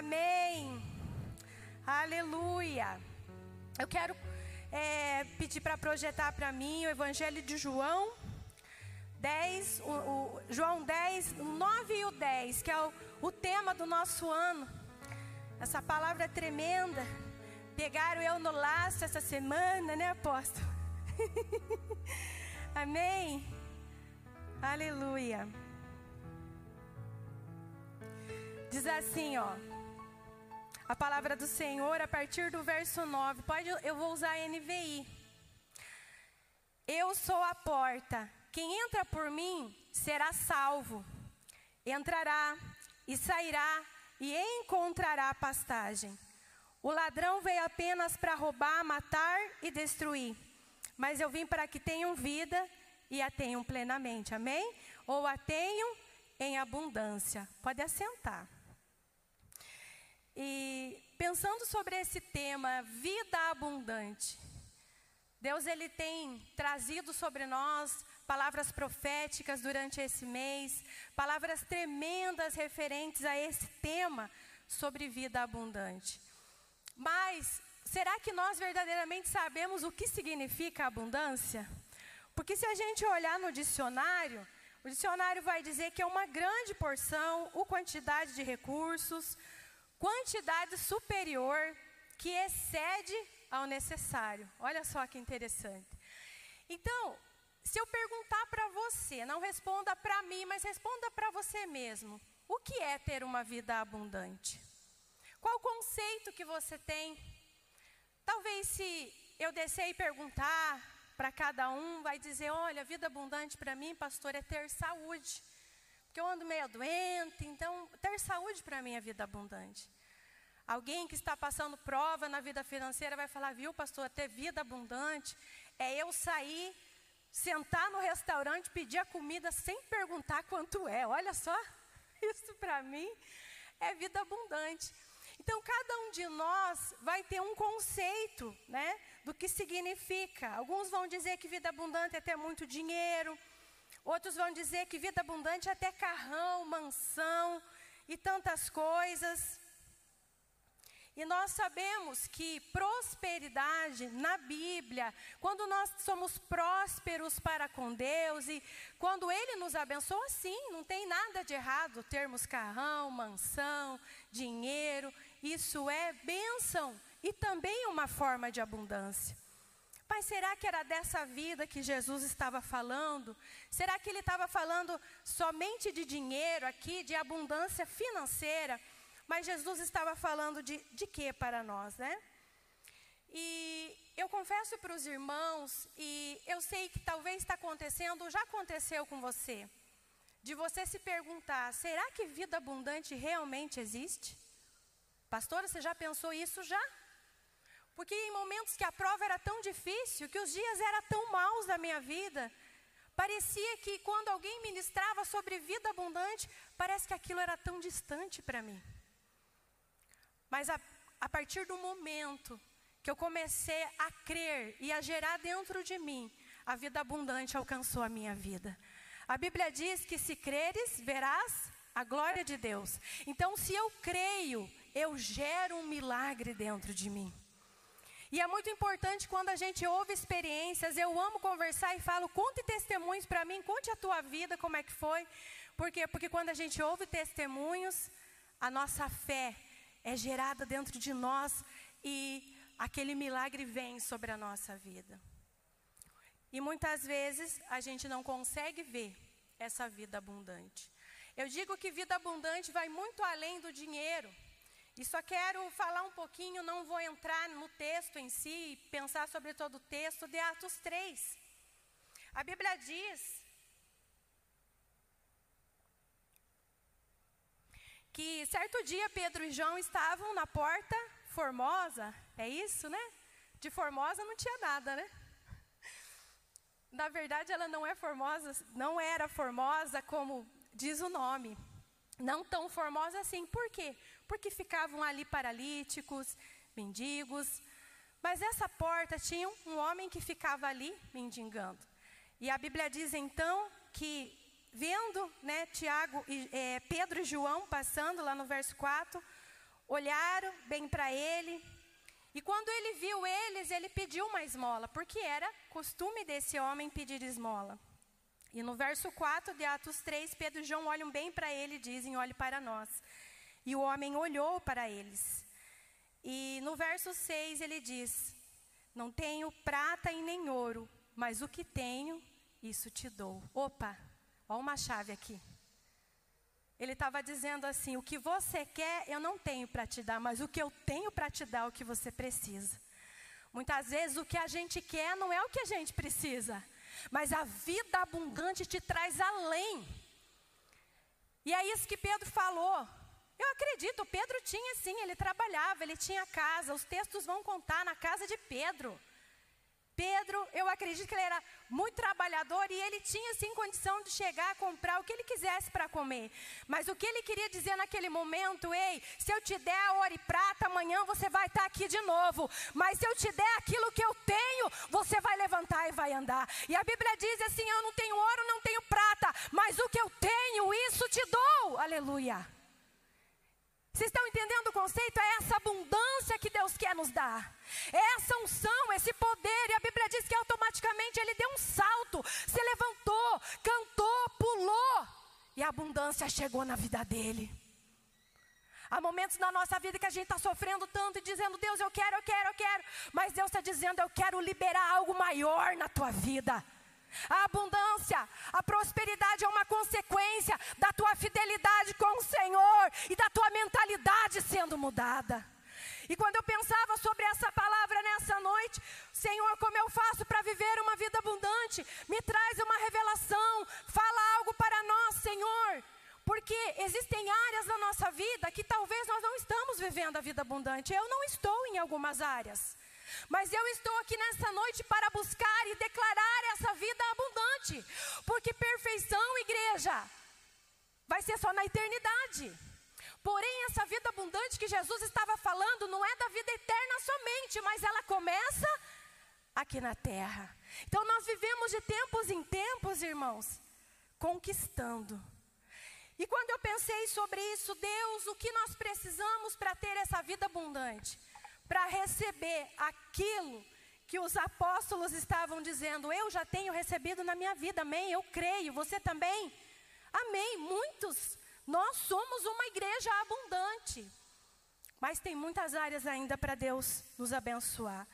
Amém. Aleluia. Eu quero é, pedir para projetar para mim o Evangelho de João 10, o, o, João 10, 9 e o 10, que é o, o tema do nosso ano. Essa palavra é tremenda. Pegaram eu no laço essa semana, né, apóstolo? Amém. Aleluia. Diz assim, ó. A palavra do Senhor a partir do verso 9. Pode, eu vou usar a NVI. Eu sou a porta. Quem entra por mim será salvo. Entrará e sairá e encontrará pastagem. O ladrão veio apenas para roubar, matar e destruir. Mas eu vim para que tenham vida e a tenham plenamente. Amém? Ou a tenham em abundância. Pode assentar. E pensando sobre esse tema, vida abundante. Deus ele tem trazido sobre nós palavras proféticas durante esse mês, palavras tremendas referentes a esse tema sobre vida abundante. Mas será que nós verdadeiramente sabemos o que significa abundância? Porque se a gente olhar no dicionário, o dicionário vai dizer que é uma grande porção, ou quantidade de recursos, quantidade superior que excede ao necessário. Olha só que interessante. Então, se eu perguntar para você, não responda para mim, mas responda para você mesmo. O que é ter uma vida abundante? Qual o conceito que você tem? Talvez se eu descer e perguntar para cada um, vai dizer: olha, vida abundante para mim, pastor, é ter saúde. Eu ando meio doente, então ter saúde para mim é vida abundante. Alguém que está passando prova na vida financeira vai falar, viu, pastor, ter vida abundante é eu sair, sentar no restaurante, pedir a comida sem perguntar quanto é. Olha só, isso para mim é vida abundante. Então, cada um de nós vai ter um conceito, né, do que significa. Alguns vão dizer que vida abundante é ter muito dinheiro, outros vão dizer que vida abundante é ter carrão, mansão e tantas coisas. E nós sabemos que prosperidade na Bíblia, quando nós somos prósperos para com Deus e quando Ele nos abençoa, sim, não tem nada de errado termos carrão, mansão, dinheiro, isso é bênção e também uma forma de abundância. Pai, será que era dessa vida que Jesus estava falando? Será que ele estava falando somente de dinheiro aqui, de abundância financeira? Mas Jesus estava falando de, de quê para nós, né? E eu confesso para os irmãos, e eu sei que talvez está acontecendo, já aconteceu com você, de você se perguntar: será que vida abundante realmente existe? Pastora, você já pensou isso já? Porque em momentos que a prova era tão difícil, que os dias eram tão maus da minha vida, parecia que quando alguém ministrava sobre vida abundante, parece que aquilo era tão distante para mim. Mas a, a partir do momento que eu comecei a crer e a gerar dentro de mim, a vida abundante alcançou a minha vida. A Bíblia diz que se creres, verás a glória de Deus. Então, se eu creio, eu gero um milagre dentro de mim. E é muito importante quando a gente ouve experiências, eu amo conversar e falo, conte testemunhos para mim, conte a tua vida, como é que foi. Por quê? Porque quando a gente ouve testemunhos, a nossa fé é gerada dentro de nós e aquele milagre vem sobre a nossa vida. E muitas vezes a gente não consegue ver essa vida abundante. Eu digo que vida abundante vai muito além do dinheiro. E só quero falar um pouquinho, não vou entrar no texto em si, pensar sobre todo o texto de Atos 3. A Bíblia diz que certo dia Pedro e João estavam na porta Formosa, é isso, né? De Formosa não tinha nada, né? Na verdade, ela não é formosa, não era formosa como diz o nome. Não tão formosa assim. Por quê? Porque ficavam ali paralíticos, mendigos. Mas essa porta tinha um homem que ficava ali mendigando. E a Bíblia diz então que vendo né, Tiago é, Pedro e João passando lá no verso 4, olharam bem para ele. E quando ele viu eles, ele pediu uma esmola, porque era costume desse homem pedir esmola. E no verso 4 de Atos 3, Pedro e João olham bem para ele e dizem: Olhe para nós. E o homem olhou para eles. E no verso 6 ele diz: Não tenho prata e nem ouro, mas o que tenho, isso te dou. Opa, olha uma chave aqui. Ele estava dizendo assim: O que você quer, eu não tenho para te dar, mas o que eu tenho para te dar é o que você precisa. Muitas vezes o que a gente quer não é o que a gente precisa, mas a vida abundante te traz além. E é isso que Pedro falou. Eu acredito, Pedro tinha sim, ele trabalhava, ele tinha casa, os textos vão contar na casa de Pedro. Pedro, eu acredito que ele era muito trabalhador e ele tinha sim condição de chegar a comprar o que ele quisesse para comer. Mas o que ele queria dizer naquele momento, ei, se eu te der ouro e prata, amanhã você vai estar aqui de novo. Mas se eu te der aquilo que eu tenho, você vai levantar e vai andar. E a Bíblia diz assim: eu não tenho ouro, não tenho prata, mas o que eu tenho, isso te dou. Aleluia. Vocês estão entendendo o conceito? É essa abundância que Deus quer nos dar. É essa unção, esse poder. E a Bíblia diz que automaticamente ele deu um salto, se levantou, cantou, pulou. E a abundância chegou na vida dele. Há momentos na nossa vida que a gente está sofrendo tanto e dizendo, Deus, eu quero, eu quero, eu quero. Mas Deus está dizendo, eu quero liberar algo maior na tua vida. A abundância, a prosperidade é uma consequência da tua fidelidade com o Senhor e da tua mentalidade sendo mudada. E quando eu pensava sobre essa palavra nessa noite, Senhor, como eu faço para viver uma vida abundante? Me traz uma revelação, fala algo para nós, Senhor. Porque existem áreas da nossa vida que talvez nós não estamos vivendo a vida abundante. Eu não estou em algumas áreas. Mas eu estou aqui nessa noite para buscar e declarar essa vida abundante. Porque perfeição, igreja, vai ser só na eternidade. Porém, essa vida abundante que Jesus estava falando não é da vida eterna somente, mas ela começa aqui na terra. Então, nós vivemos de tempos em tempos, irmãos, conquistando. E quando eu pensei sobre isso, Deus, o que nós precisamos para ter essa vida abundante? Para receber aquilo que os apóstolos estavam dizendo: Eu já tenho recebido na minha vida, amém? Eu creio, você também? Amém. Muitos, nós somos uma igreja abundante, mas tem muitas áreas ainda para Deus nos abençoar.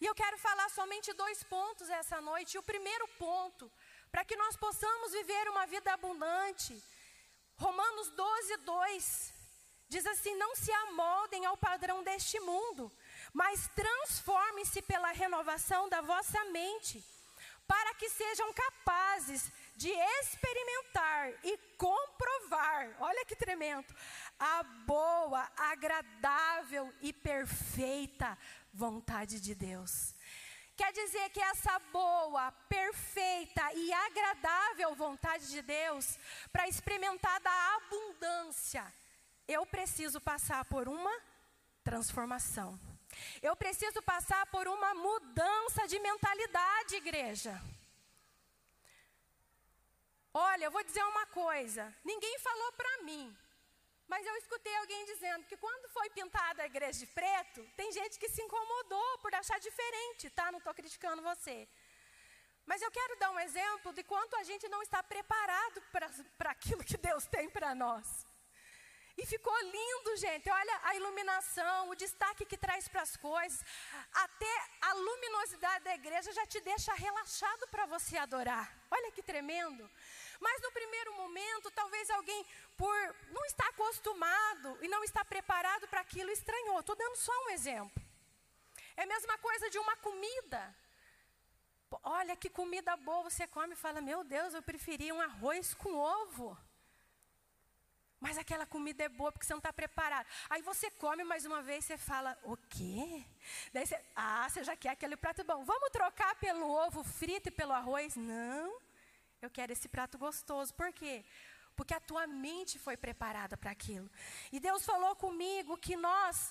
E eu quero falar somente dois pontos essa noite. O primeiro ponto, para que nós possamos viver uma vida abundante, Romanos 12, 2. Diz assim: não se amoldem ao padrão deste mundo, mas transformem-se pela renovação da vossa mente, para que sejam capazes de experimentar e comprovar, olha que tremendo, a boa, agradável e perfeita vontade de Deus. Quer dizer que essa boa, perfeita e agradável vontade de Deus, para experimentar da abundância, eu preciso passar por uma transformação. Eu preciso passar por uma mudança de mentalidade, igreja. Olha, eu vou dizer uma coisa: ninguém falou para mim, mas eu escutei alguém dizendo que quando foi pintada a igreja de preto, tem gente que se incomodou por achar diferente, tá? Não estou criticando você. Mas eu quero dar um exemplo de quanto a gente não está preparado para aquilo que Deus tem para nós. E ficou lindo, gente. Olha a iluminação, o destaque que traz para as coisas. Até a luminosidade da igreja já te deixa relaxado para você adorar. Olha que tremendo. Mas no primeiro momento, talvez alguém, por não estar acostumado e não estar preparado para aquilo, estranhou. Estou dando só um exemplo. É a mesma coisa de uma comida. Olha que comida boa você come e fala: Meu Deus, eu preferia um arroz com ovo. Mas aquela comida é boa porque você não está preparado. Aí você come mais uma vez, você fala, o quê? Daí você, ah, você já quer aquele prato bom. Vamos trocar pelo ovo frito e pelo arroz? Não, eu quero esse prato gostoso. Por quê? Porque a tua mente foi preparada para aquilo. E Deus falou comigo que nós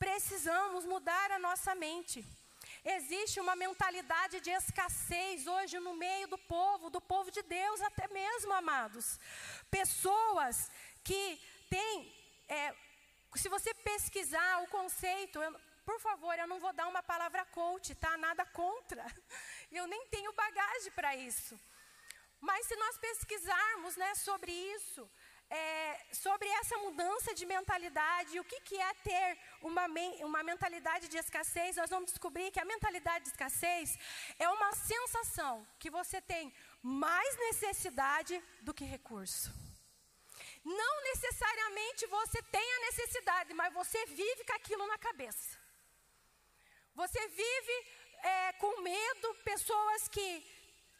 precisamos mudar a nossa mente. Existe uma mentalidade de escassez hoje no meio do povo, do povo de Deus até mesmo, amados. Pessoas que têm é, Se você pesquisar o conceito, eu, por favor, eu não vou dar uma palavra coach, tá? Nada contra. Eu nem tenho bagagem para isso. Mas se nós pesquisarmos né, sobre isso, é, sobre essa mudança de mentalidade, o que, que é ter uma, uma mentalidade de escassez, nós vamos descobrir que a mentalidade de escassez é uma sensação que você tem mais necessidade do que recurso. Não necessariamente você tem a necessidade, mas você vive com aquilo na cabeça. Você vive é, com medo, pessoas que,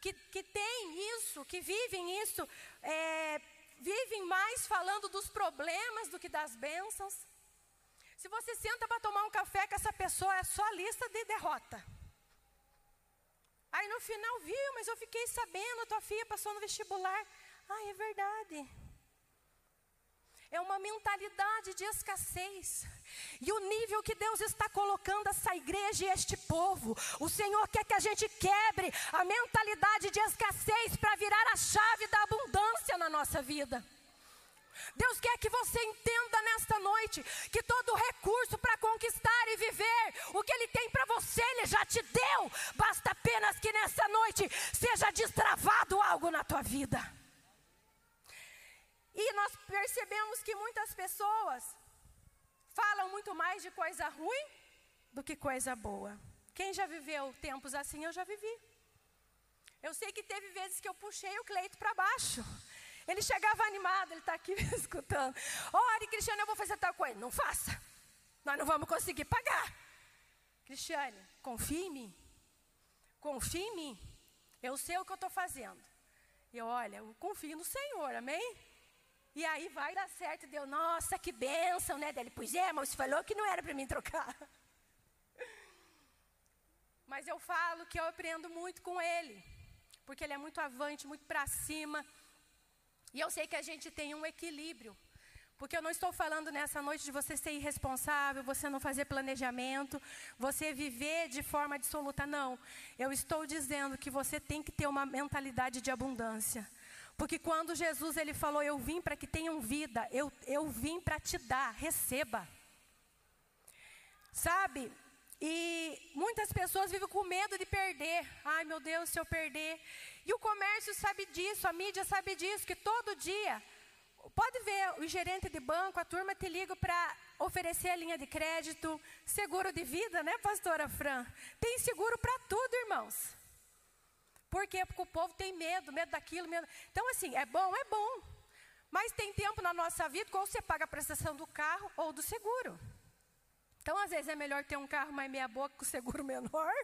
que, que têm isso, que vivem isso, é, vivem mais falando dos problemas do que das bênçãos. Se você senta para tomar um café com essa pessoa, é só lista de derrota. Aí no final, viu, mas eu fiquei sabendo, tua filha passou no vestibular. Ah, é verdade. É uma mentalidade de escassez. E o nível que Deus está colocando essa igreja e este povo, o Senhor quer que a gente quebre a mentalidade de escassez para virar a chave da abundância na nossa vida. Deus quer que você entenda nesta noite que percebemos que muitas pessoas falam muito mais de coisa ruim do que coisa boa. Quem já viveu tempos assim, eu já vivi. Eu sei que teve vezes que eu puxei o Cleito para baixo. Ele chegava animado, ele está aqui me escutando. Ore, Cristiane, eu vou fazer tal coisa. Não faça. Nós não vamos conseguir pagar. Cristiane, confie em mim. Confie em mim. Eu sei o que eu estou fazendo. E olha, eu confio no Senhor, amém? E aí vai dar certo, deu, nossa, que bênção, né? Dele, pois é, mas falou que não era para mim trocar. Mas eu falo que eu aprendo muito com ele, porque ele é muito avante, muito para cima. E eu sei que a gente tem um equilíbrio. Porque eu não estou falando nessa noite de você ser irresponsável, você não fazer planejamento, você viver de forma absoluta. Não. Eu estou dizendo que você tem que ter uma mentalidade de abundância. Porque quando Jesus ele falou, eu vim para que tenham vida, eu, eu vim para te dar, receba. Sabe? E muitas pessoas vivem com medo de perder. Ai meu Deus, se eu perder. E o comércio sabe disso, a mídia sabe disso, que todo dia. Pode ver, o gerente de banco, a turma te liga para oferecer a linha de crédito, seguro de vida, né, pastora Fran? Tem seguro para tudo, irmãos. Por quê? Porque o povo tem medo, medo daquilo, medo. Então, assim, é bom, é bom. Mas tem tempo na nossa vida quando você paga a prestação do carro ou do seguro. Então, às vezes, é melhor ter um carro mais meia-boca com seguro menor.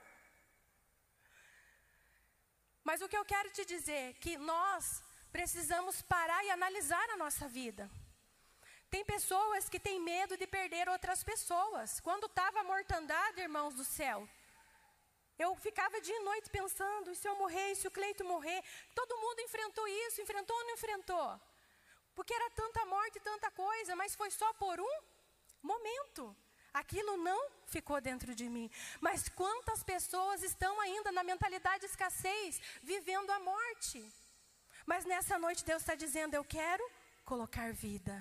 Mas o que eu quero te dizer é que nós precisamos parar e analisar a nossa vida. Tem pessoas que têm medo de perder outras pessoas. Quando estava a mortandade, irmãos do céu, eu ficava dia e noite pensando, e se eu morrer, e se o Cleito morrer? Todo mundo enfrentou isso, enfrentou ou não enfrentou? Porque era tanta morte, tanta coisa, mas foi só por um momento. Aquilo não ficou dentro de mim. Mas quantas pessoas estão ainda na mentalidade de escassez, vivendo a morte? Mas nessa noite Deus está dizendo: Eu quero colocar vida.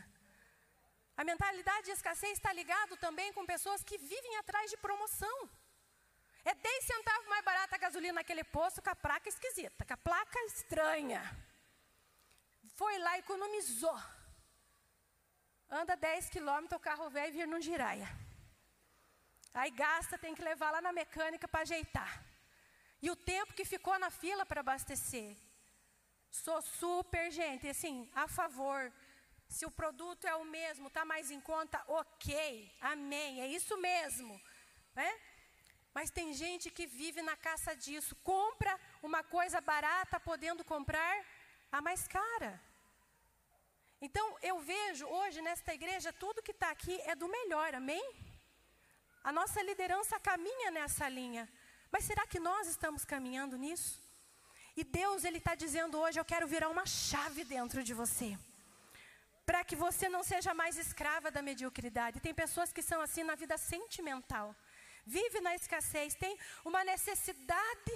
A mentalidade de escassez está ligado também com pessoas que vivem atrás de promoção. É 10 centavos mais barata a gasolina naquele posto com a placa esquisita, com a placa estranha. Foi lá, economizou. Anda 10 quilômetros, o carro velho vir num giraia. Aí gasta, tem que levar lá na mecânica para ajeitar. E o tempo que ficou na fila para abastecer. Sou super, gente, assim, a favor. Se o produto é o mesmo, está mais em conta, ok, amém, é isso mesmo. Né? Mas tem gente que vive na caça disso, compra uma coisa barata podendo comprar a mais cara. Então eu vejo hoje nesta igreja tudo que está aqui é do melhor, amém? A nossa liderança caminha nessa linha. Mas será que nós estamos caminhando nisso? E Deus, Ele está dizendo hoje: Eu quero virar uma chave dentro de você. Para que você não seja mais escrava da mediocridade. Tem pessoas que são assim na vida sentimental vive na escassez, tem uma necessidade,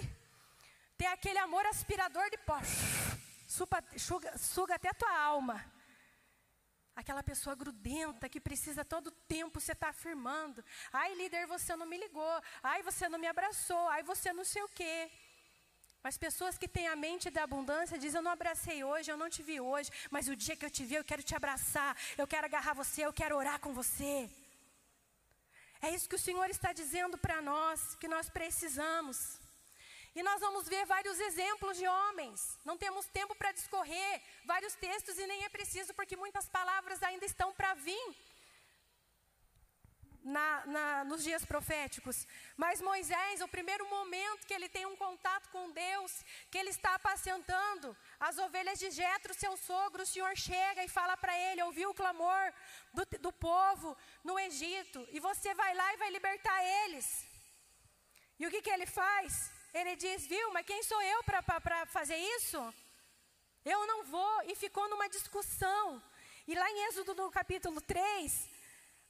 tem aquele amor aspirador de pó, suga, suga até a tua alma. Aquela pessoa grudenta que precisa todo tempo você estar tá afirmando. Ai, líder, você não me ligou. Ai, você não me abraçou. Ai, você não sei o quê. Mas pessoas que têm a mente da abundância dizem: Eu não abracei hoje, eu não te vi hoje, mas o dia que eu te vi, eu quero te abraçar, eu quero agarrar você, eu quero orar com você. É isso que o Senhor está dizendo para nós, que nós precisamos. E nós vamos ver vários exemplos de homens. Não temos tempo para discorrer vários textos e nem é preciso, porque muitas palavras ainda estão para vir na, na, nos dias proféticos. Mas Moisés, o primeiro momento que ele tem um contato com Deus, que ele está apacentando as ovelhas de Jetro, seu sogro, o Senhor chega e fala para ele, ouviu o clamor do, do povo no Egito, e você vai lá e vai libertar eles. E o que, que ele faz? Ele diz, viu, mas quem sou eu para fazer isso? Eu não vou. E ficou numa discussão. E lá em Êxodo, no capítulo 3,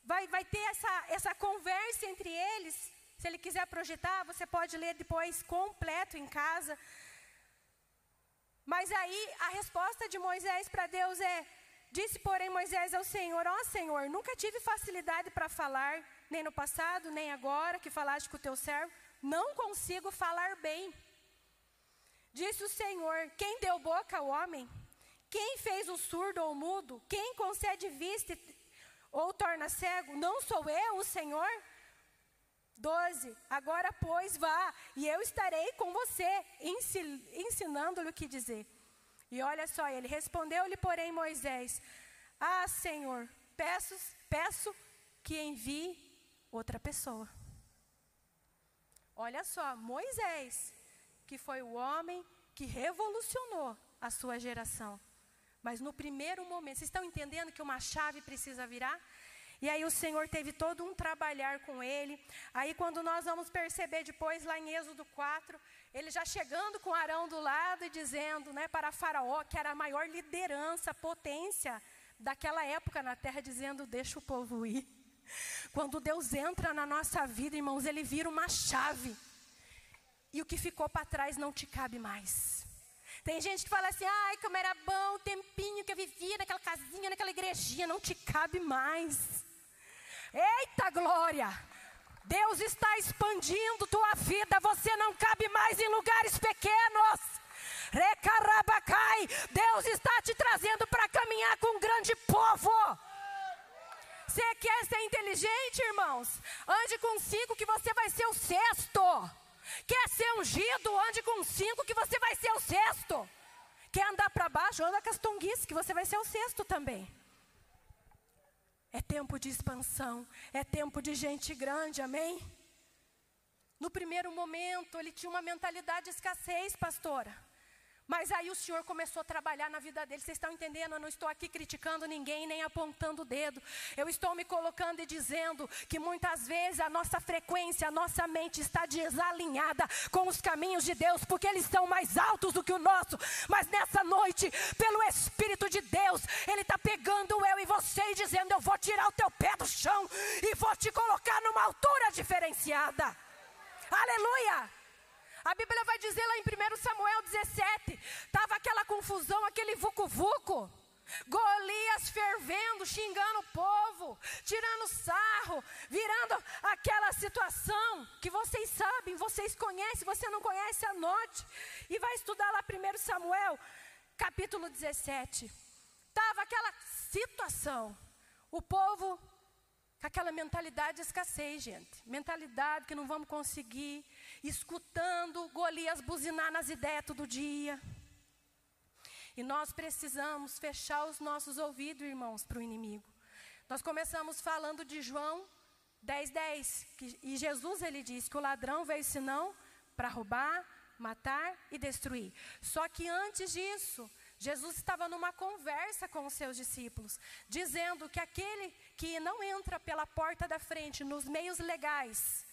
vai, vai ter essa, essa conversa entre eles. Se ele quiser projetar, você pode ler depois completo em casa. Mas aí a resposta de Moisés para Deus é: Disse, porém, Moisés ao Senhor: Ó oh, Senhor, nunca tive facilidade para falar, nem no passado, nem agora que falaste com o teu servo, não consigo falar bem. Disse o Senhor: Quem deu boca ao homem? Quem fez o surdo ou mudo? Quem concede vista ou torna cego? Não sou eu, o Senhor? 12. Agora, pois, vá, e eu estarei com você, ensinando-lhe o que dizer. E olha só, ele respondeu-lhe, porém, Moisés: Ah, Senhor, peço, peço que envie outra pessoa. Olha só, Moisés, que foi o homem que revolucionou a sua geração. Mas no primeiro momento, vocês estão entendendo que uma chave precisa virar? E aí o Senhor teve todo um trabalhar com ele. Aí quando nós vamos perceber depois lá em Êxodo 4, ele já chegando com Arão do lado e dizendo, né, para Faraó, que era a maior liderança, potência daquela época na terra, dizendo: "Deixa o povo ir". Quando Deus entra na nossa vida, irmãos, Ele vira uma chave. E o que ficou para trás não te cabe mais. Tem gente que fala assim, ai, como era bom o tempinho que eu vivia naquela casinha, naquela igrejinha, não te cabe mais. Eita glória! Deus está expandindo tua vida, você não cabe mais em lugares pequenos. Recarabacai, Deus está te trazendo para caminhar com um grande povo. Você quer ser inteligente, irmãos? Ande com cinco que você vai ser o sexto. Quer ser ungido? Ande com cinco que você vai ser o sexto. Quer andar para baixo? Anda com as tonguices que você vai ser o sexto também. É tempo de expansão, é tempo de gente grande, amém? No primeiro momento, ele tinha uma mentalidade de escassez, pastora. Mas aí o Senhor começou a trabalhar na vida dele. Vocês estão entendendo? Eu não estou aqui criticando ninguém, nem apontando o dedo. Eu estou me colocando e dizendo que muitas vezes a nossa frequência, a nossa mente está desalinhada com os caminhos de Deus, porque eles são mais altos do que o nosso. Mas nessa noite, pelo Espírito de Deus, Ele está pegando eu e você e dizendo: Eu vou tirar o teu pé do chão e vou te colocar numa altura diferenciada. Aleluia! A Bíblia vai dizer lá em 1 Samuel 17: estava aquela confusão, aquele vucu-vucu. Golias fervendo, xingando o povo, tirando sarro, virando aquela situação que vocês sabem, vocês conhecem, você não conhece, anote. E vai estudar lá 1 Samuel, capítulo 17. Estava aquela situação, o povo com aquela mentalidade de escassez, gente. Mentalidade que não vamos conseguir, escutando Golias buzinar nas ideias todo dia. E nós precisamos fechar os nossos ouvidos, irmãos, para o inimigo. Nós começamos falando de João 10, 10, que, e Jesus ele diz que o ladrão veio senão para roubar, matar e destruir. Só que antes disso, Jesus estava numa conversa com os seus discípulos, dizendo que aquele que não entra pela porta da frente nos meios legais,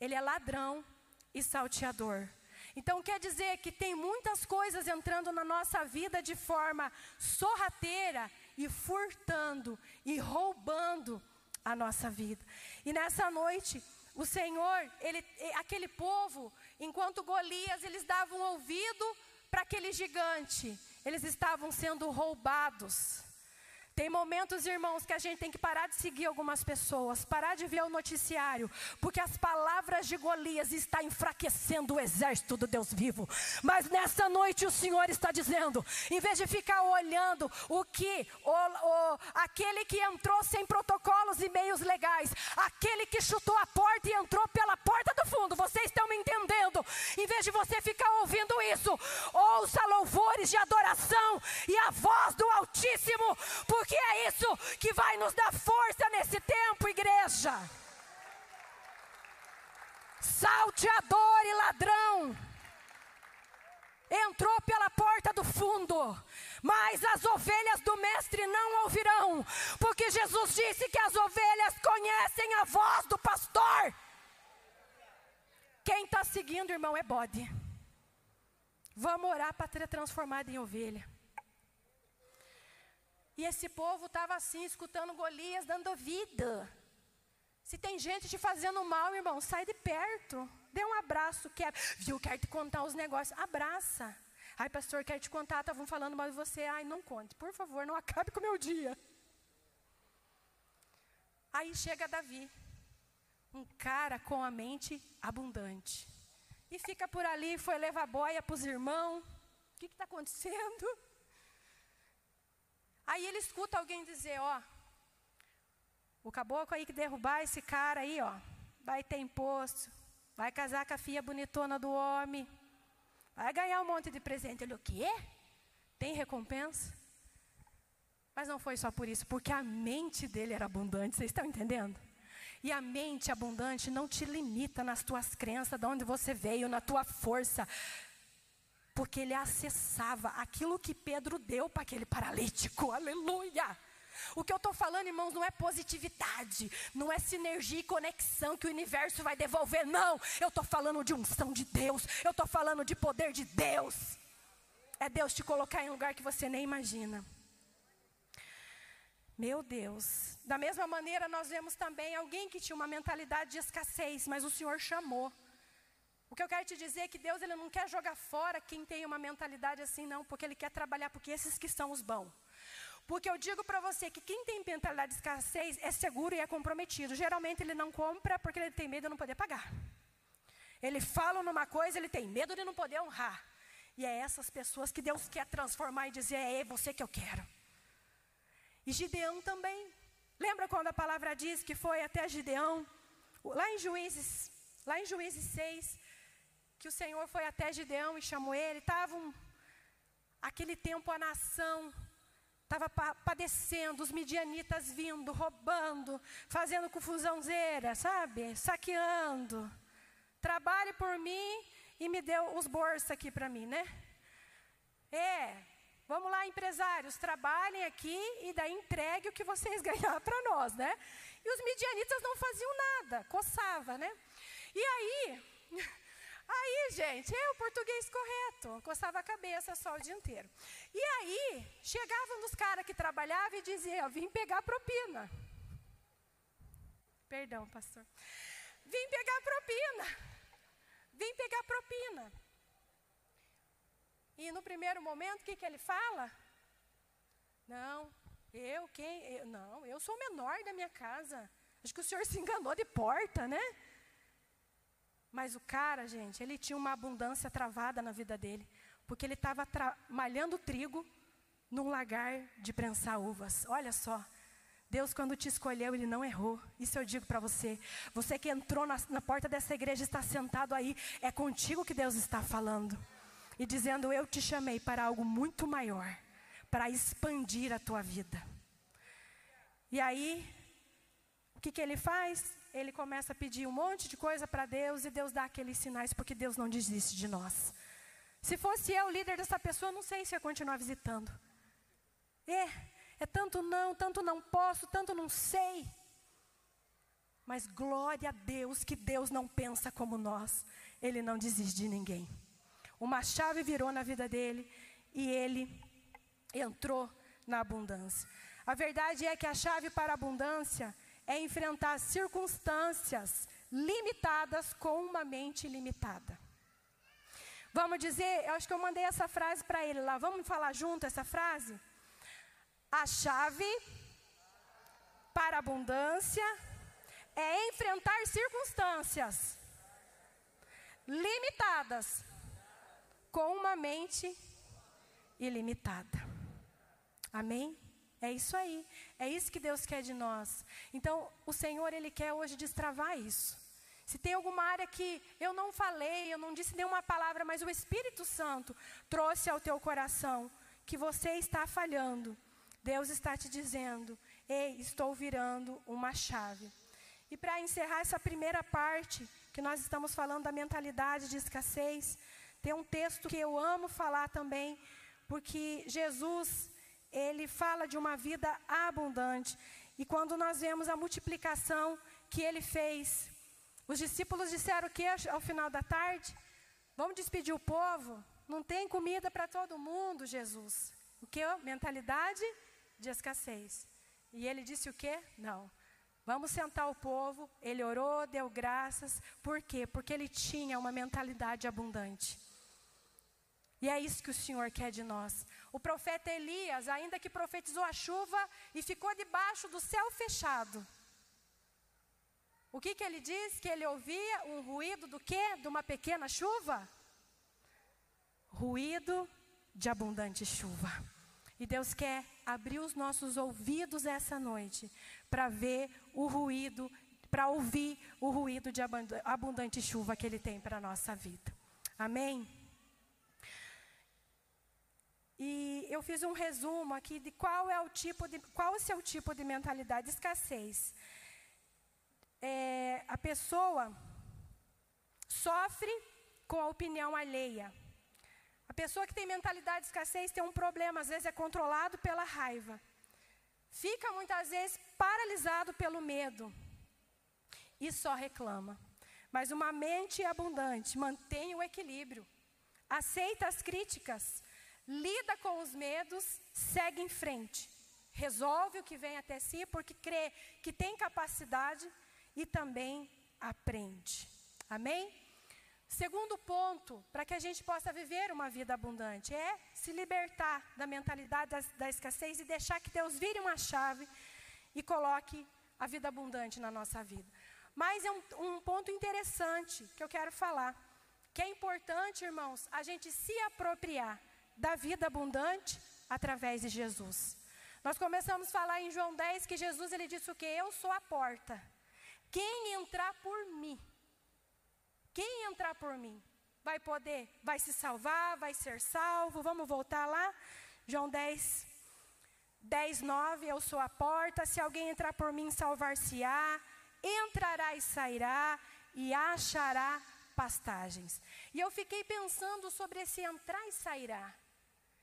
ele é ladrão e salteador. Então quer dizer que tem muitas coisas entrando na nossa vida de forma sorrateira e furtando e roubando a nossa vida. E nessa noite, o Senhor, ele, aquele povo, enquanto Golias, eles davam ouvido para aquele gigante, eles estavam sendo roubados. Tem momentos, irmãos, que a gente tem que parar de seguir algumas pessoas, parar de ver o noticiário, porque as palavras de Golias estão enfraquecendo o exército do Deus vivo. Mas nessa noite o Senhor está dizendo, em vez de ficar olhando o que o, o, aquele que entrou sem protocolos e meios legais, aquele que chutou a porta e entrou pela porta do fundo, vocês estão me entendendo? Em vez de você ficar ouvindo isso, ouça louvores de adoração e a voz do Altíssimo, porque é isso que vai nos dar força nesse tempo, igreja. Salteador e ladrão entrou pela porta do fundo, mas as ovelhas do Mestre não ouvirão, porque Jesus disse que as ovelhas conhecem a voz do pastor. Quem está seguindo, irmão, é bode. Vamos orar para ser transformado em ovelha. E esse povo estava assim, escutando Golias, dando vida. Se tem gente te fazendo mal, irmão, sai de perto. Dê um abraço, quer. Viu, quero te contar os negócios. Abraça. Ai, pastor, quero te contar, estavam falando mal de você. Ai, não conte. Por favor, não acabe com o meu dia. Aí chega Davi, um cara com a mente abundante. E fica por ali, foi levar boia para os irmãos. O que está acontecendo? Aí ele escuta alguém dizer, ó, o caboclo aí que derrubar esse cara aí, ó, vai ter imposto, vai casar com a filha bonitona do homem, vai ganhar um monte de presente. Ele, o quê? Tem recompensa? Mas não foi só por isso, porque a mente dele era abundante, vocês estão entendendo? E a mente abundante não te limita nas tuas crenças, de onde você veio, na tua força porque ele acessava aquilo que Pedro deu para aquele paralítico. Aleluia! O que eu estou falando, irmãos, não é positividade, não é sinergia e conexão que o universo vai devolver, não. Eu estou falando de unção de Deus, eu estou falando de poder de Deus. É Deus te colocar em um lugar que você nem imagina. Meu Deus. Da mesma maneira, nós vemos também alguém que tinha uma mentalidade de escassez, mas o Senhor chamou. O que eu quero te dizer é que Deus ele não quer jogar fora quem tem uma mentalidade assim, não, porque Ele quer trabalhar, porque esses que são os bons. Porque eu digo para você que quem tem mentalidade de escassez é seguro e é comprometido. Geralmente ele não compra porque ele tem medo de não poder pagar. Ele fala numa coisa, ele tem medo de não poder honrar. E é essas pessoas que Deus quer transformar e dizer: é você que eu quero. E Gideão também. Lembra quando a palavra diz que foi até Gideão? Lá em Juízes, lá em Juízes 6, que o Senhor foi até Gideão e chamou ele. Estava um, aquele tempo a nação estava pa padecendo, os midianitas vindo, roubando, fazendo confusãozeira, sabe? Saqueando. Trabalhe por mim e me deu os bolsos aqui para mim, né? É, vamos lá, empresários, trabalhem aqui e daí entregue o que vocês ganhar para nós, né? E os midianitas não faziam nada, coçava, né? E aí, Aí, gente, é o português correto. Coçava a cabeça só o dia inteiro. E aí, chegavam nos caras que trabalhavam e diziam: vim pegar propina. Perdão, pastor. Vim pegar propina. Vim pegar propina. E no primeiro momento, o que, que ele fala? Não, eu quem? Eu, não, eu sou o menor da minha casa. Acho que o senhor se enganou de porta, né? Mas o cara, gente, ele tinha uma abundância travada na vida dele, porque ele estava malhando trigo num lagar de prensar uvas. Olha só. Deus, quando te escolheu, Ele não errou. Isso eu digo para você. Você que entrou na, na porta dessa igreja, está sentado aí, é contigo que Deus está falando. E dizendo: Eu te chamei para algo muito maior, para expandir a tua vida. E aí, o que, que ele faz? Ele começa a pedir um monte de coisa para Deus e Deus dá aqueles sinais porque Deus não desiste de nós. Se fosse eu o líder dessa pessoa, não sei se ia continuar visitando. É, é tanto não, tanto não posso, tanto não sei. Mas glória a Deus que Deus não pensa como nós. Ele não desiste de ninguém. Uma chave virou na vida dele e ele entrou na abundância. A verdade é que a chave para a abundância é enfrentar circunstâncias limitadas com uma mente limitada. Vamos dizer, eu acho que eu mandei essa frase para ele lá. Vamos falar junto essa frase? A chave para a abundância é enfrentar circunstâncias limitadas com uma mente ilimitada. Amém? É isso aí. É isso que Deus quer de nós. Então, o Senhor, Ele quer hoje destravar isso. Se tem alguma área que eu não falei, eu não disse nenhuma palavra, mas o Espírito Santo trouxe ao teu coração que você está falhando, Deus está te dizendo: Ei, estou virando uma chave. E para encerrar essa primeira parte, que nós estamos falando da mentalidade de escassez, tem um texto que eu amo falar também, porque Jesus, ele fala de uma vida abundante. E quando nós vemos a multiplicação que ele fez, os discípulos disseram que ao final da tarde? Vamos despedir o povo? Não tem comida para todo mundo, Jesus. O que? Mentalidade de escassez. E ele disse o quê? Não. Vamos sentar o povo. Ele orou, deu graças. Por quê? Porque ele tinha uma mentalidade abundante. E é isso que o Senhor quer de nós. O profeta Elias, ainda que profetizou a chuva e ficou debaixo do céu fechado. O que, que ele diz? Que ele ouvia um ruído do quê? De uma pequena chuva? Ruído de abundante chuva. E Deus quer abrir os nossos ouvidos essa noite para ver o ruído, para ouvir o ruído de abundante chuva que Ele tem para a nossa vida. Amém? E eu fiz um resumo aqui de qual é o tipo de, qual o seu tipo de mentalidade de escassez. É, a pessoa sofre com a opinião alheia. A pessoa que tem mentalidade de escassez tem um problema, às vezes é controlado pela raiva. Fica muitas vezes paralisado pelo medo e só reclama. Mas uma mente abundante mantém o equilíbrio, aceita as críticas, lida com os medos, segue em frente, resolve o que vem até si porque crê que tem capacidade e também aprende. Amém? Segundo ponto, para que a gente possa viver uma vida abundante, é se libertar da mentalidade da, da escassez e deixar que Deus vire uma chave e coloque a vida abundante na nossa vida. Mas é um, um ponto interessante que eu quero falar, que é importante, irmãos, a gente se apropriar da vida abundante através de Jesus. Nós começamos a falar em João 10 que Jesus ele disse o que? Eu sou a porta. Quem entrar por mim quem entrar por mim vai poder, vai se salvar, vai ser salvo. Vamos voltar lá? João 10, 10, 9. Eu sou a porta. Se alguém entrar por mim, salvar-se-á. Entrará e sairá e achará pastagens. E eu fiquei pensando sobre esse entrar e sairá.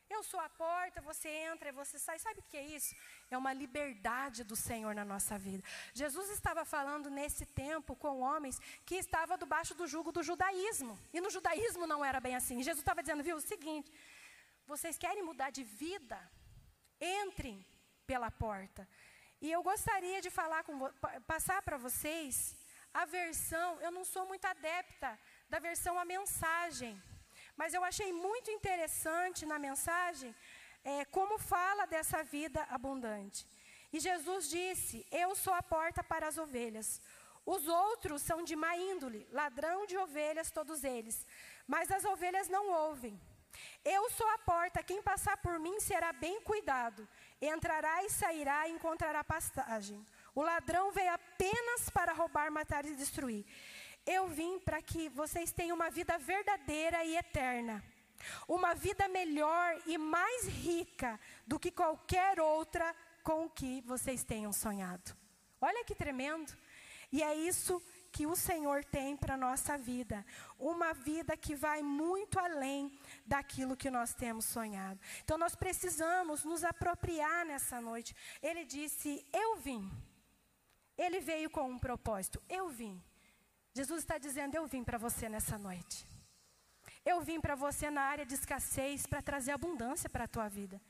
Eu sou a porta, você entra você sai. Sabe o que é isso? É uma liberdade do Senhor na nossa vida. Jesus estava falando nesse tempo com homens que estavam debaixo do jugo do judaísmo. E no judaísmo não era bem assim. Jesus estava dizendo, viu, o seguinte: vocês querem mudar de vida? Entrem pela porta. E eu gostaria de falar com, passar para vocês a versão, eu não sou muito adepta da versão a mensagem. Mas eu achei muito interessante na mensagem é, como fala dessa vida abundante. E Jesus disse: Eu sou a porta para as ovelhas. Os outros são de má índole, ladrão de ovelhas, todos eles. Mas as ovelhas não ouvem. Eu sou a porta, quem passar por mim será bem cuidado. Entrará e sairá e encontrará pastagem. O ladrão veio apenas para roubar, matar e destruir. Eu vim para que vocês tenham uma vida verdadeira e eterna. Uma vida melhor e mais rica do que qualquer outra com que vocês tenham sonhado. Olha que tremendo. E é isso que o Senhor tem para a nossa vida. Uma vida que vai muito além daquilo que nós temos sonhado. Então nós precisamos nos apropriar nessa noite. Ele disse: Eu vim. Ele veio com um propósito. Eu vim. Jesus está dizendo: Eu vim para você nessa noite. Eu vim para você na área de escassez para trazer abundância para a tua vida.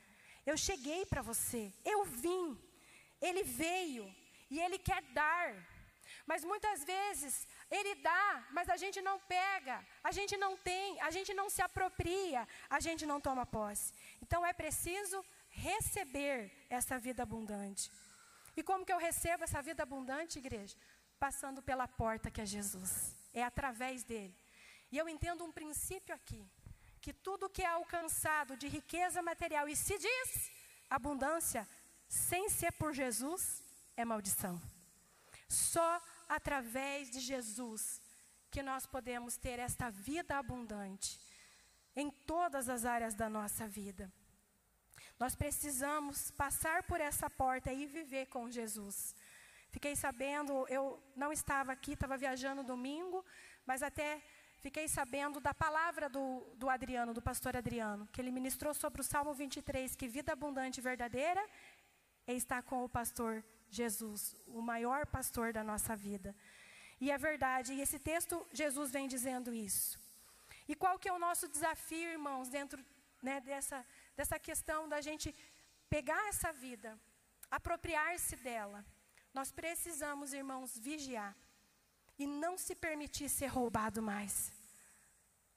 Eu cheguei para você. Eu vim. Ele veio e ele quer dar. Mas muitas vezes ele dá, mas a gente não pega, a gente não tem, a gente não se apropria, a gente não toma posse. Então é preciso receber essa vida abundante. E como que eu recebo essa vida abundante, igreja? Passando pela porta que é Jesus. É através dele. E eu entendo um princípio aqui, que tudo que é alcançado de riqueza material e se diz abundância, sem ser por Jesus, é maldição. Só através de Jesus que nós podemos ter esta vida abundante em todas as áreas da nossa vida. Nós precisamos passar por essa porta e viver com Jesus. Fiquei sabendo, eu não estava aqui, estava viajando domingo, mas até fiquei sabendo da palavra do, do Adriano, do pastor Adriano, que ele ministrou sobre o Salmo 23, que vida abundante e verdadeira é estar com o pastor Jesus, o maior pastor da nossa vida. E é verdade, e esse texto, Jesus vem dizendo isso. E qual que é o nosso desafio, irmãos, dentro né, dessa, dessa questão da gente pegar essa vida, apropriar-se dela? Nós precisamos, irmãos, vigiar e não se permitir ser roubado mais.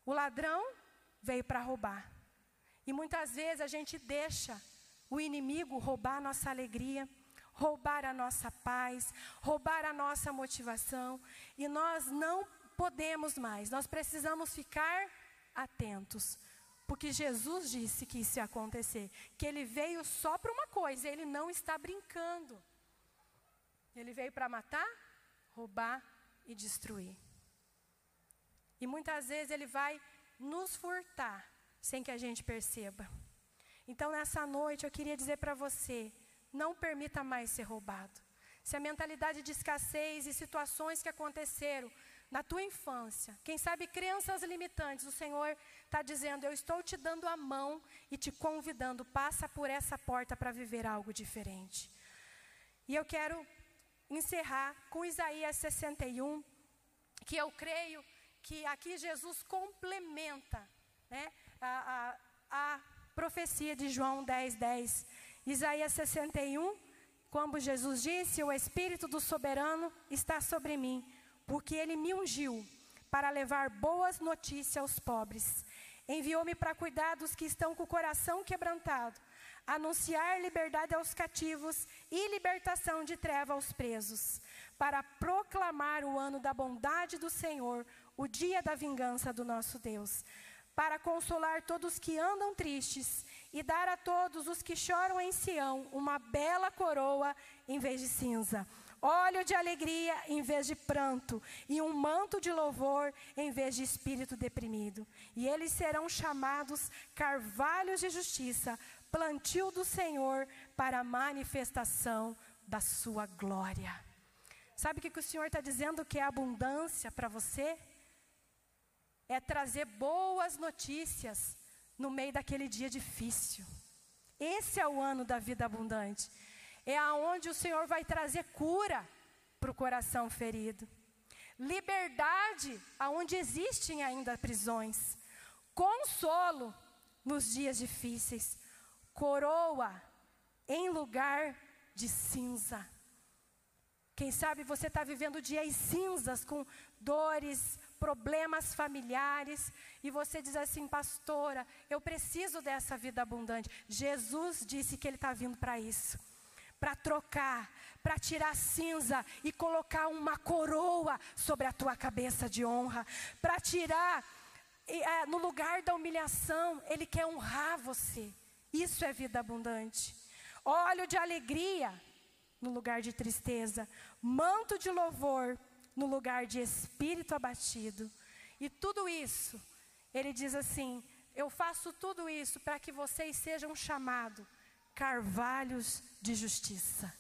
O ladrão veio para roubar. E muitas vezes a gente deixa o inimigo roubar a nossa alegria, roubar a nossa paz, roubar a nossa motivação, e nós não podemos mais, nós precisamos ficar atentos. Porque Jesus disse que isso ia acontecer, que ele veio só para uma coisa, ele não está brincando. Ele veio para matar, roubar e destruir. E muitas vezes ele vai nos furtar sem que a gente perceba. Então, nessa noite, eu queria dizer para você: não permita mais ser roubado. Se a mentalidade de escassez e situações que aconteceram na tua infância, quem sabe crenças limitantes, o Senhor está dizendo: Eu estou te dando a mão e te convidando, passa por essa porta para viver algo diferente. E eu quero encerrar com Isaías 61, que eu creio que aqui Jesus complementa né, a, a, a profecia de João 10, 10. Isaías 61, como Jesus disse: O Espírito do Soberano está sobre mim, porque ele me ungiu para levar boas notícias aos pobres. Enviou-me para cuidar dos que estão com o coração quebrantado, anunciar liberdade aos cativos e libertação de treva aos presos, para proclamar o ano da bondade do Senhor, o dia da vingança do nosso Deus, para consolar todos que andam tristes e dar a todos os que choram em Sião uma bela coroa em vez de cinza, óleo de alegria em vez de pranto, e um manto de louvor em vez de espírito deprimido. E eles serão chamados carvalhos de justiça, plantio do Senhor para a manifestação da sua glória. Sabe o que, que o Senhor está dizendo que é abundância para você? É trazer boas notícias no meio daquele dia difícil. Esse é o ano da vida abundante. É aonde o Senhor vai trazer cura para o coração ferido. Liberdade aonde existem ainda prisões. Consolo nos dias difíceis. Coroa em lugar de cinza. Quem sabe você está vivendo dias cinzas com dores, problemas familiares, e você diz assim, pastora, eu preciso dessa vida abundante. Jesus disse que Ele está vindo para isso para trocar, para tirar cinza e colocar uma coroa sobre a tua cabeça de honra, para tirar, é, no lugar da humilhação, Ele quer honrar você. Isso é vida abundante. Óleo de alegria no lugar de tristeza, manto de louvor no lugar de espírito abatido. E tudo isso, ele diz assim: Eu faço tudo isso para que vocês sejam chamados carvalhos de justiça.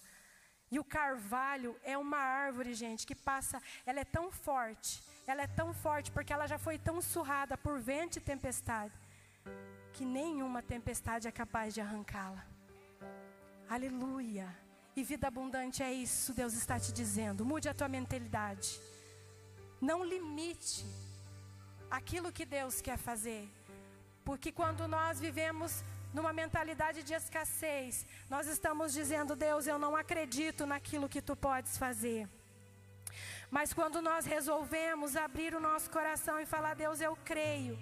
E o carvalho é uma árvore, gente, que passa, ela é tão forte, ela é tão forte porque ela já foi tão surrada por vento e tempestade, que nenhuma tempestade é capaz de arrancá-la. Aleluia. E vida abundante é isso, Deus está te dizendo. Mude a tua mentalidade. Não limite aquilo que Deus quer fazer. Porque quando nós vivemos numa mentalidade de escassez, nós estamos dizendo, Deus, eu não acredito naquilo que tu podes fazer. Mas quando nós resolvemos abrir o nosso coração e falar, Deus, eu creio,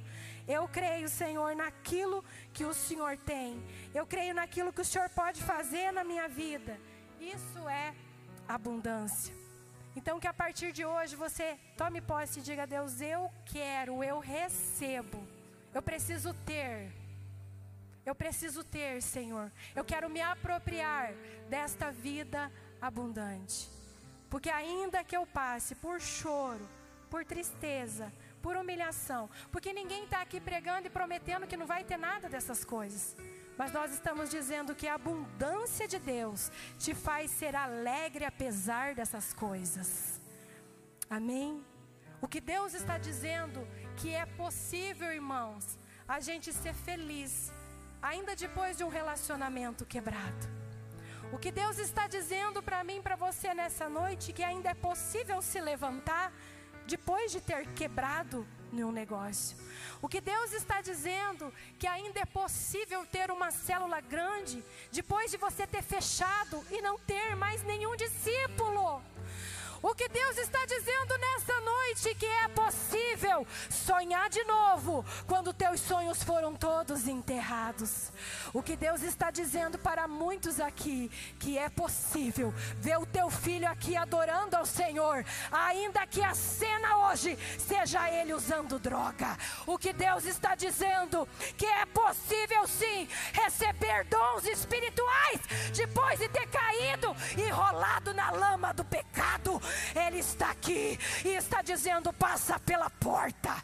Eu creio, Senhor, naquilo que o Senhor tem. Eu creio naquilo que o Senhor pode fazer na minha vida. Isso é abundância. Então, que a partir de hoje você tome posse e diga Deus: Eu quero, eu recebo. Eu preciso ter. Eu preciso ter, Senhor. Eu quero me apropriar desta vida abundante. Porque ainda que eu passe por choro, por tristeza, por humilhação, porque ninguém está aqui pregando e prometendo que não vai ter nada dessas coisas. Mas nós estamos dizendo que a abundância de Deus te faz ser alegre apesar dessas coisas. Amém? O que Deus está dizendo que é possível, irmãos, a gente ser feliz, ainda depois de um relacionamento quebrado. O que Deus está dizendo para mim, para você nessa noite, que ainda é possível se levantar depois de ter quebrado nenhum negócio. O que Deus está dizendo que ainda é possível ter uma célula grande depois de você ter fechado e não ter mais nenhum discípulo. O que Deus está dizendo nessa noite que é possível sonhar de novo quando teus sonhos foram todos enterrados. O que Deus está dizendo para muitos aqui que é possível ver o teu filho aqui adorando ao Senhor, ainda que a cena hoje seja ele usando droga. O que Deus está dizendo que é possível sim receber dons espirituais depois de ter caído e rolado na lama do pecado. Ele está aqui e está dizendo: passa pela porta,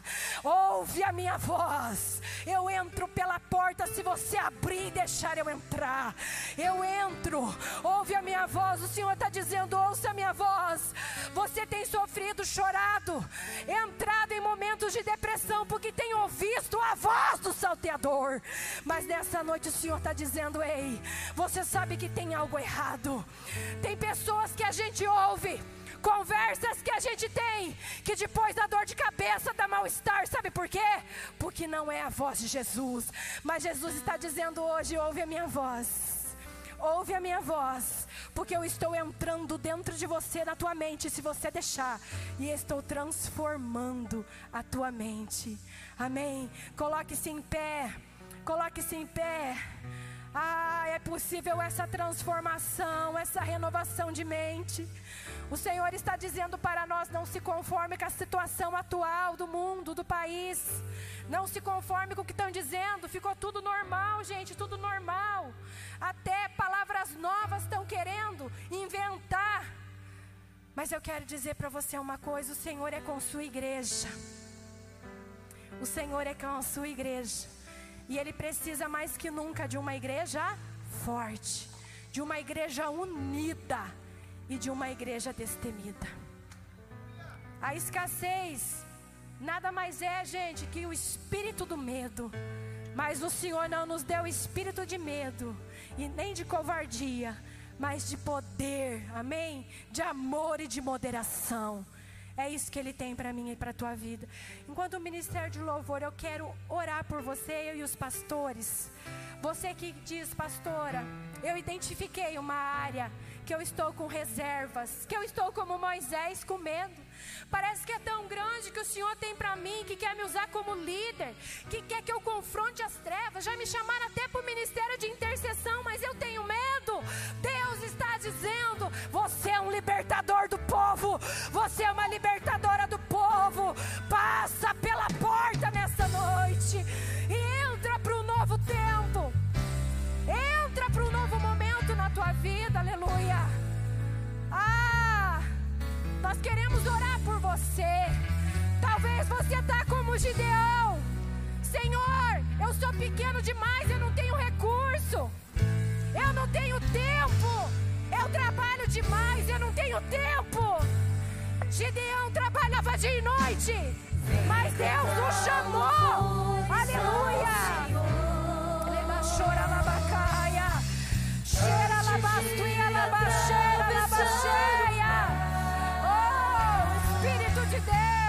ouve a minha voz. Eu entro pela porta se você abrir e deixar eu entrar. Eu entro, ouve a minha voz. O Senhor está dizendo: ouça a minha voz. Você tem sofrido, chorado, entrado em momentos de depressão porque tem ouvido a voz do salteador. Mas nessa noite o Senhor está dizendo: ei, você sabe que tem algo errado. Tem pessoas que a gente ouve Conversas que a gente tem, que depois da dor de cabeça dá mal-estar, sabe por quê? Porque não é a voz de Jesus. Mas Jesus está dizendo hoje: ouve a minha voz. Ouve a minha voz, porque eu estou entrando dentro de você, na tua mente, se você deixar, e estou transformando a tua mente. Amém. Coloque-se em pé. Coloque-se em pé. Ah, é possível essa transformação, essa renovação de mente. O Senhor está dizendo para nós: não se conforme com a situação atual do mundo, do país. Não se conforme com o que estão dizendo. Ficou tudo normal, gente, tudo normal. Até palavras novas estão querendo inventar. Mas eu quero dizer para você uma coisa: o Senhor é com sua igreja. O Senhor é com a sua igreja. E Ele precisa mais que nunca de uma igreja forte, de uma igreja unida e de uma igreja destemida. A escassez nada mais é, gente, que o espírito do medo. Mas o Senhor não nos deu espírito de medo e nem de covardia, mas de poder, amém? De amor e de moderação. É isso que Ele tem para mim e para a tua vida. Enquanto o ministério de louvor, eu quero orar por você, eu e os pastores. Você que diz, pastora, eu identifiquei uma área que eu estou com reservas, que eu estou como Moisés com medo. Parece que é tão grande que o Senhor tem para mim, que quer me usar como líder, que quer que eu confronte as trevas. Já me chamaram até para o ministério de intercessão, mas eu tenho medo. Deus está dizendo: você é um libertador do povo, você é uma libertadora Gideão: Senhor, eu sou pequeno demais, eu não tenho recurso, eu não tenho tempo, eu trabalho demais, eu não tenho tempo. Gideão trabalhava dia e noite, mas Deus o chamou. Aleluia! Chora cheira. Oh, Espírito de Deus!